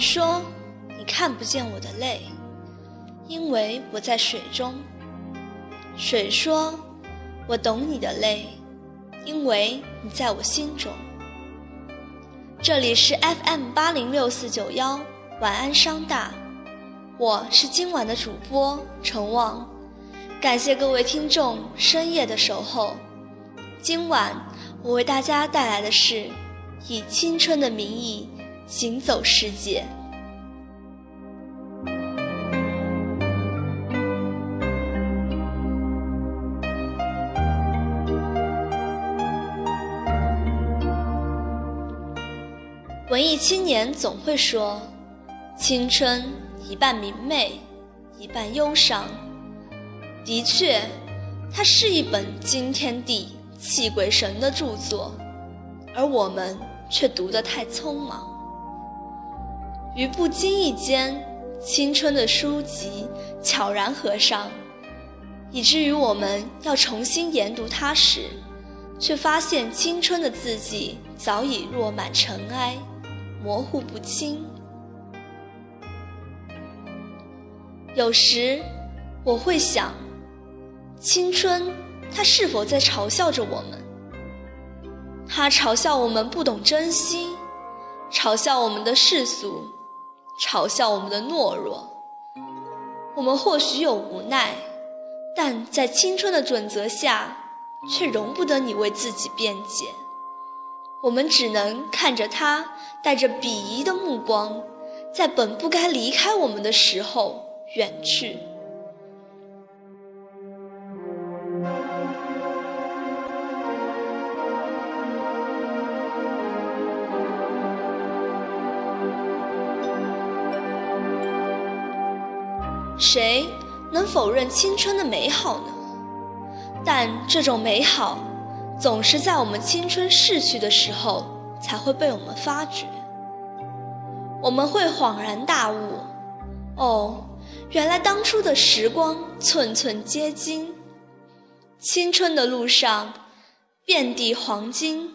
说：“你看不见我的泪，因为我在水中。”水说：“我懂你的泪，因为你在我心中。”这里是 FM 八零六四九幺，晚安商大，我是今晚的主播陈望，感谢各位听众深夜的守候。今晚我为大家带来的是以青春的名义行走世界。文艺青年总会说，青春一半明媚，一半忧伤。的确，它是一本惊天地、泣鬼神的著作，而我们却读得太匆忙。于不经意间，青春的书籍悄然合上，以至于我们要重新研读它时，却发现青春的字迹早已落满尘埃。模糊不清。有时我会想，青春它是否在嘲笑着我们？它嘲笑我们不懂珍惜，嘲笑我们的世俗，嘲笑我们的懦弱。我们或许有无奈，但在青春的准则下，却容不得你为自己辩解。我们只能看着他带着鄙夷的目光，在本不该离开我们的时候远去。谁能否认青春的美好呢？但这种美好。总是在我们青春逝去的时候，才会被我们发觉。我们会恍然大悟，哦，原来当初的时光寸寸皆金，青春的路上遍地黄金，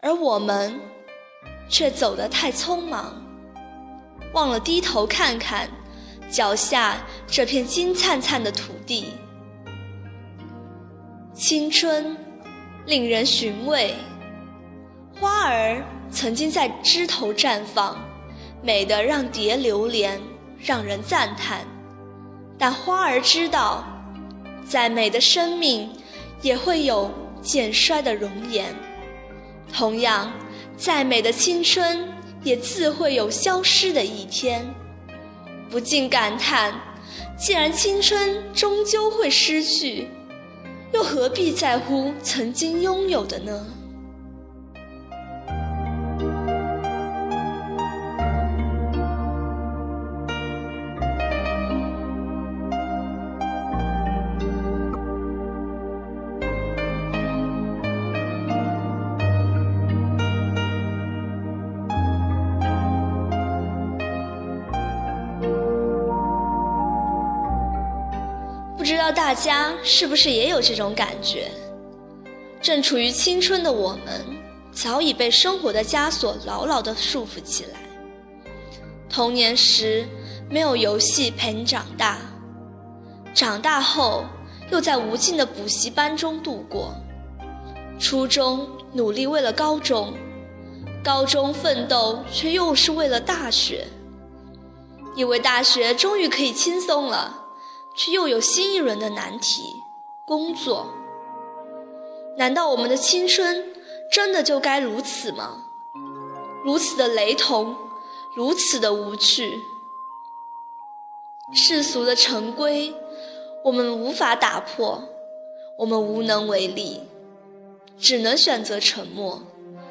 而我们却走得太匆忙，忘了低头看看脚下这片金灿灿的土地。青春令人寻味，花儿曾经在枝头绽放，美得让蝶流连，让人赞叹。但花儿知道，再美的生命也会有渐衰的容颜，同样，再美的青春也自会有消失的一天。不禁感叹，既然青春终究会失去。又何必在乎曾经拥有的呢？大家是不是也有这种感觉？正处于青春的我们，早已被生活的枷锁牢牢地束缚起来。童年时没有游戏陪你长大，长大后又在无尽的补习班中度过。初中努力为了高中，高中奋斗却又是为了大学。以为大学终于可以轻松了。却又有新一轮的难题，工作。难道我们的青春真的就该如此吗？如此的雷同，如此的无趣。世俗的成规，我们无法打破，我们无能为力，只能选择沉默，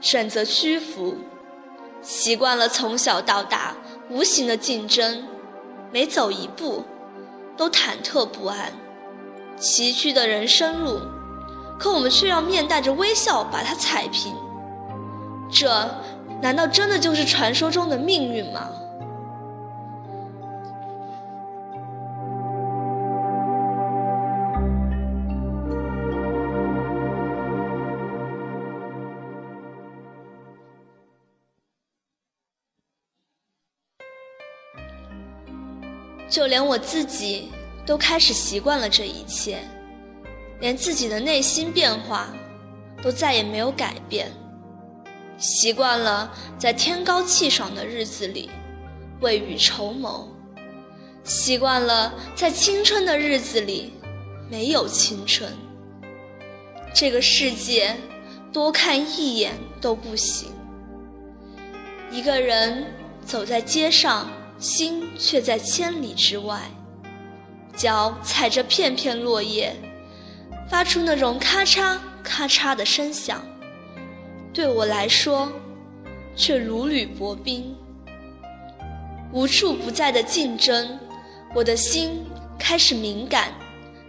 选择屈服。习惯了从小到大无形的竞争，每走一步。都忐忑不安，崎岖的人生路，可我们却要面带着微笑把它踩平。这难道真的就是传说中的命运吗？就连我自己都开始习惯了这一切，连自己的内心变化都再也没有改变，习惯了在天高气爽的日子里未雨绸缪，习惯了在青春的日子里没有青春。这个世界多看一眼都不行。一个人走在街上，心却在千里之外，脚踩着片片落叶，发出那种咔嚓咔嚓的声响。对我来说，却如履薄冰。无处不在的竞争，我的心开始敏感，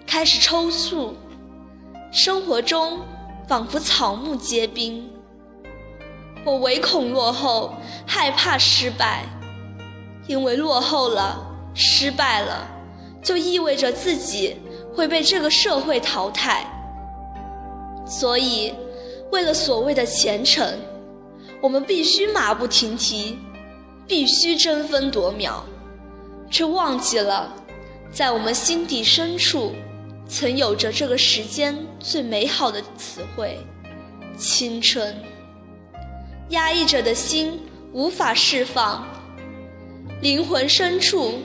开始抽搐。生活中仿佛草木皆兵，我唯恐落后，害怕失败，因为落后了、失败了，就意味着自己会被这个社会淘汰。所以，为了所谓的前程，我们必须马不停蹄，必须争分夺秒，却忘记了，在我们心底深处。曾有着这个时间最美好的词汇——青春。压抑着的心无法释放，灵魂深处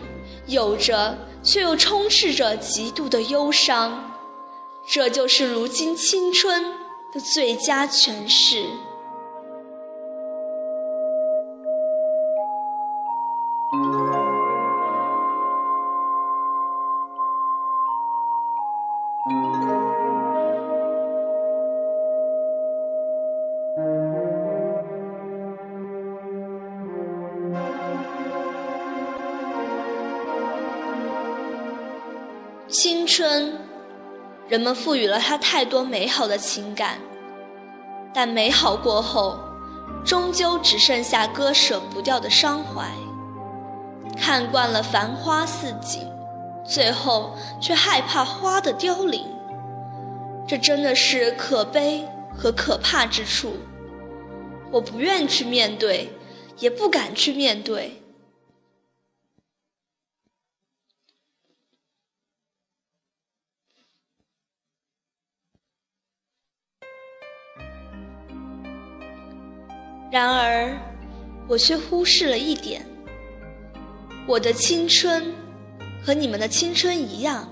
有着却又充斥着极度的忧伤。这就是如今青春的最佳诠释。人们赋予了它太多美好的情感，但美好过后，终究只剩下割舍不掉的伤怀。看惯了繁花似锦，最后却害怕花的凋零，这真的是可悲和可怕之处。我不愿去面对，也不敢去面对。然而，我却忽视了一点：我的青春和你们的青春一样，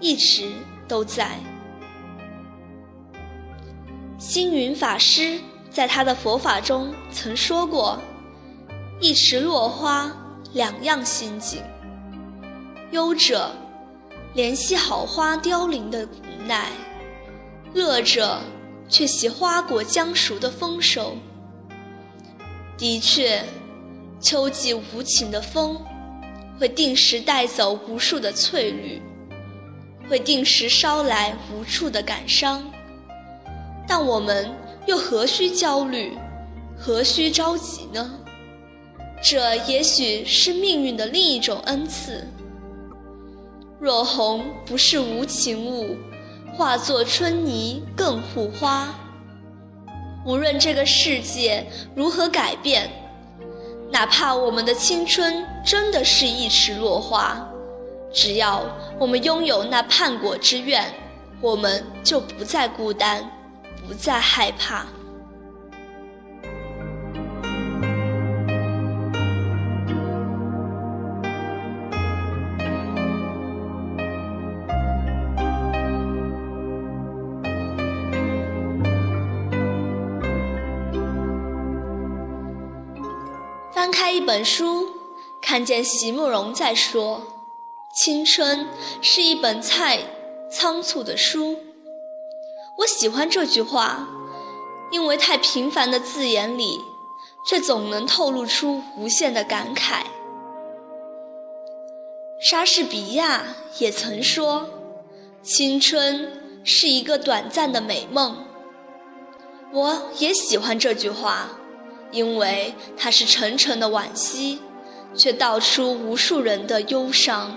一直都在。星云法师在他的佛法中曾说过：“一池落花，两样心境。忧者怜惜好花凋零的无奈，乐者却喜花果将熟的丰收。”的确，秋季无情的风，会定时带走无数的翠绿，会定时捎来无处的感伤。但我们又何须焦虑，何须着急呢？这也许是命运的另一种恩赐。若红不是无情物，化作春泥更护花。无论这个世界如何改变，哪怕我们的青春真的是一池落花，只要我们拥有那叛国之愿，我们就不再孤单，不再害怕。翻开一本书，看见席慕容在说：“青春是一本太仓促的书。”我喜欢这句话，因为太平凡的字眼里，却总能透露出无限的感慨。莎士比亚也曾说：“青春是一个短暂的美梦。”我也喜欢这句话。因为它是沉沉的惋惜，却道出无数人的忧伤。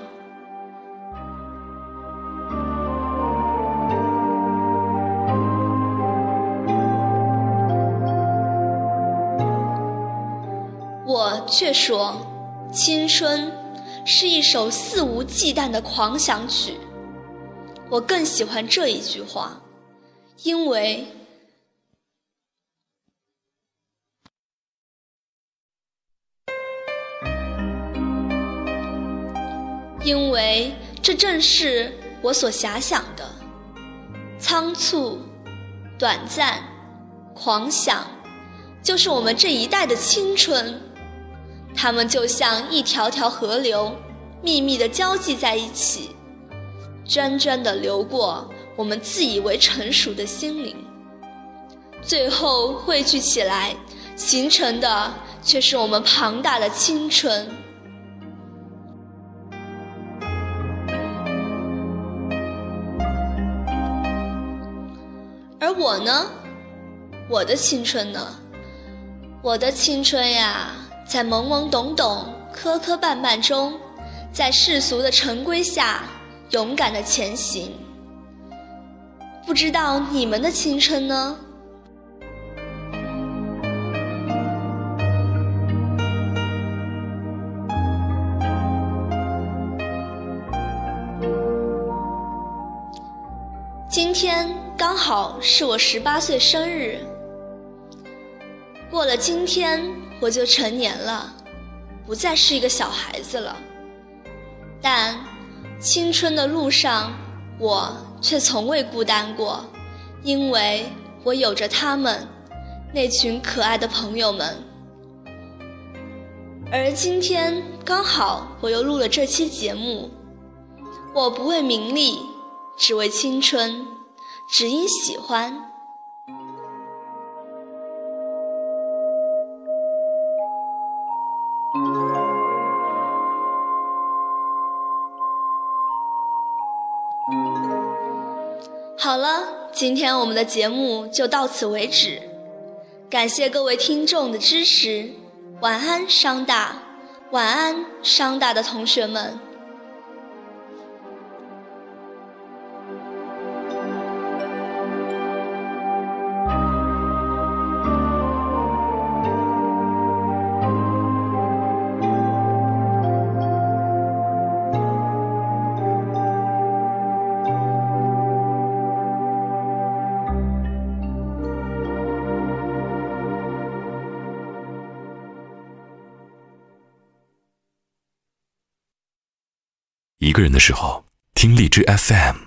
我却说，青春是一首肆无忌惮的狂想曲。我更喜欢这一句话，因为，因为这正是我所遐想的：仓促、短暂、狂想，就是我们这一代的青春。它们就像一条条河流，秘密地交际在一起。涓涓地流过我们自以为成熟的心灵，最后汇聚起来，形成的却是我们庞大的青春。而我呢？我的青春呢？我的青春呀，在懵懵懂懂、磕磕绊绊中，在世俗的陈规下。勇敢的前行，不知道你们的青春呢？今天刚好是我十八岁生日，过了今天我就成年了，不再是一个小孩子了，但。青春的路上，我却从未孤单过，因为我有着他们，那群可爱的朋友们。而今天刚好我又录了这期节目，我不为名利，只为青春，只因喜欢。好了，今天我们的节目就到此为止，感谢各位听众的支持，晚安，商大，晚安，商大的同学们。个人的时候，听荔枝 FM。